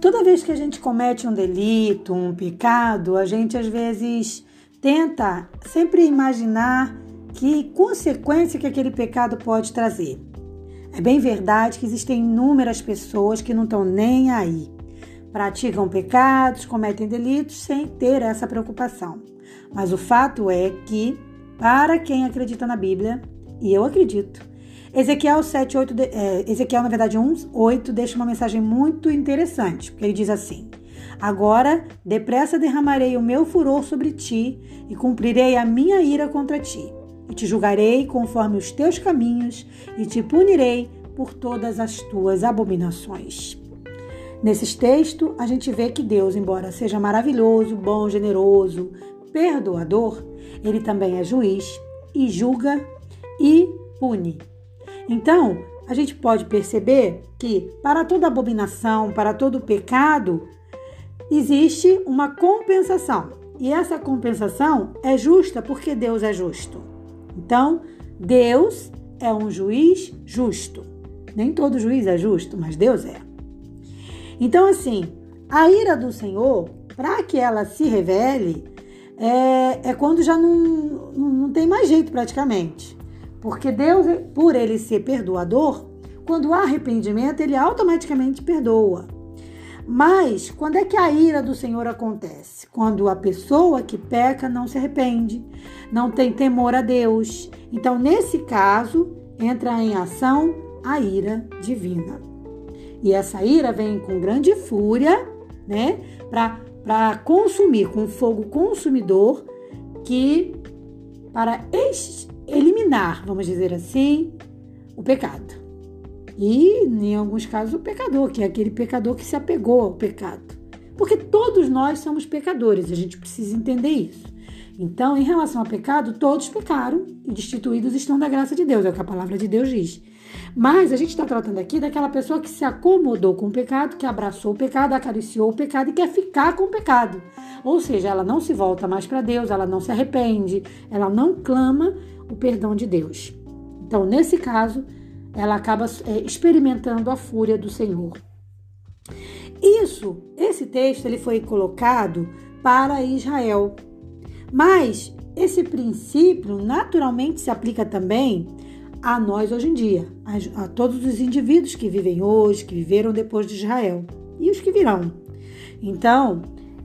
Toda vez que a gente comete um delito, um pecado, a gente às vezes tenta sempre imaginar que consequência que aquele pecado pode trazer. É bem verdade que existem inúmeras pessoas que não estão nem aí. Praticam pecados, cometem delitos sem ter essa preocupação. Mas o fato é que, para quem acredita na Bíblia, e eu acredito, Ezequiel 7, 8, é, Ezequiel, na verdade, 1, 8, deixa uma mensagem muito interessante, porque ele diz assim: Agora, depressa derramarei o meu furor sobre ti e cumprirei a minha ira contra ti. E te julgarei conforme os teus caminhos e te punirei por todas as tuas abominações. Nesses textos, a gente vê que Deus, embora seja maravilhoso, bom, generoso, perdoador, ele também é juiz e julga e pune. Então, a gente pode perceber que para toda abominação, para todo pecado, existe uma compensação. E essa compensação é justa porque Deus é justo. Então, Deus é um juiz justo. Nem todo juiz é justo, mas Deus é. Então, assim, a ira do Senhor, para que ela se revele, é, é quando já não, não, não tem mais jeito praticamente. Porque Deus, por ele ser perdoador, quando há arrependimento, ele automaticamente perdoa. Mas quando é que a ira do Senhor acontece? Quando a pessoa que peca não se arrepende, não tem temor a Deus. Então, nesse caso, entra em ação a ira divina. E essa ira vem com grande fúria, né, para consumir com fogo consumidor que para eliminar, vamos dizer assim, o pecado. E, em alguns casos, o pecador, que é aquele pecador que se apegou ao pecado. Porque todos nós somos pecadores, a gente precisa entender isso. Então, em relação ao pecado, todos pecaram e destituídos estão da graça de Deus, é o que a palavra de Deus diz. Mas a gente está tratando aqui daquela pessoa que se acomodou com o pecado, que abraçou o pecado, acariciou o pecado e quer ficar com o pecado. Ou seja, ela não se volta mais para Deus, ela não se arrepende, ela não clama o perdão de Deus. Então, nesse caso, ela acaba é, experimentando a fúria do Senhor. Isso, esse texto, ele foi colocado para Israel. Mas esse princípio naturalmente se aplica também a nós hoje em dia, a, a, todos os indivíduos que vivem hoje, que viveram depois de Israel e os que virão. Então,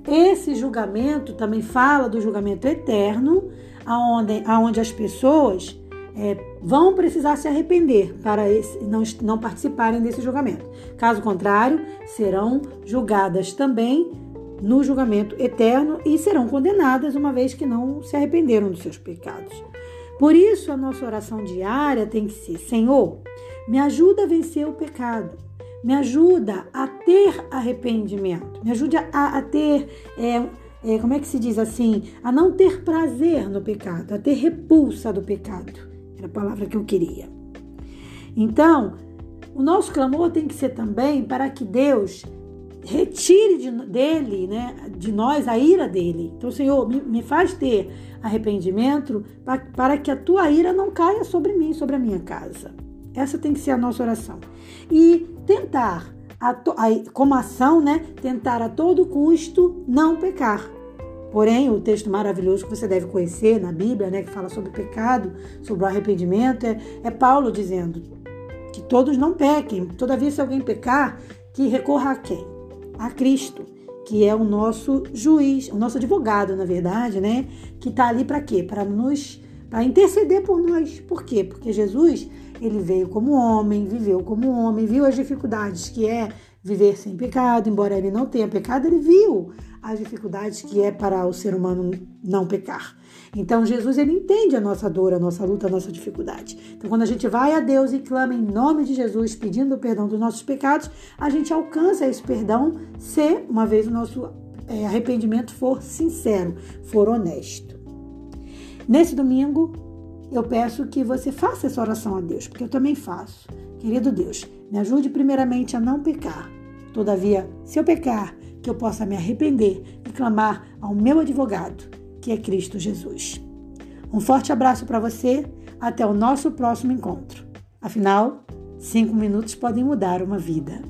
esse julgamento também fala do julgamento eterno, aonde, aonde as pessoas é, vão precisar se arrepender para esse, não, não participarem desse julgamento. Caso contrário, serão julgadas também no julgamento eterno e serão condenadas uma vez que não se arrependeram dos seus pecados. Por isso, a nossa oração diária tem que ser: Senhor, me ajuda a vencer o pecado, me ajuda a ter arrependimento, me ajude a, a ter. É, é, como é que se diz assim? A não ter prazer no pecado, a ter repulsa do pecado. Era a palavra que eu queria. Então, o nosso clamor tem que ser também para que Deus retire de, dele, né, de nós a ira dele. Então, Senhor, me, me faz ter arrependimento para, que a tua ira não caia sobre mim, sobre a minha casa. Essa tem que ser a nossa oração. E tentar, a, a, como ação, né, tentar a todo custo não pecar. Porém, o texto maravilhoso que você deve conhecer na Bíblia, né, que fala sobre pecado, sobre o arrependimento, é, é Paulo dizendo que todos não pequem. Todavia, se alguém pecar, que recorra a quem? A Cristo, que é o nosso juiz, o nosso advogado, na verdade, né? Que está ali para quê? Para nos para interceder por nós. Por quê? Porque Jesus, ele veio como homem, viveu como homem, viu as dificuldades que é viver sem pecado, embora ele não tenha pecado, ele viu as dificuldades que é para o ser humano não pecar. Então Jesus ele entende a nossa dor, a nossa luta, a nossa dificuldade. Então quando a gente vai a Deus e clama em nome de Jesus, pedindo o perdão dos nossos pecados, a gente alcança esse perdão se uma vez o nosso é, arrependimento for sincero, for honesto. Nesse domingo eu peço que você faça essa oração a Deus, porque eu também faço. Querido Deus, me ajude primeiramente a não pecar. Todavia, se eu pecar, que eu possa me arrepender e clamar ao meu advogado, que é Cristo Jesus. Um forte abraço para você, até o nosso próximo encontro. Afinal, cinco minutos podem mudar uma vida.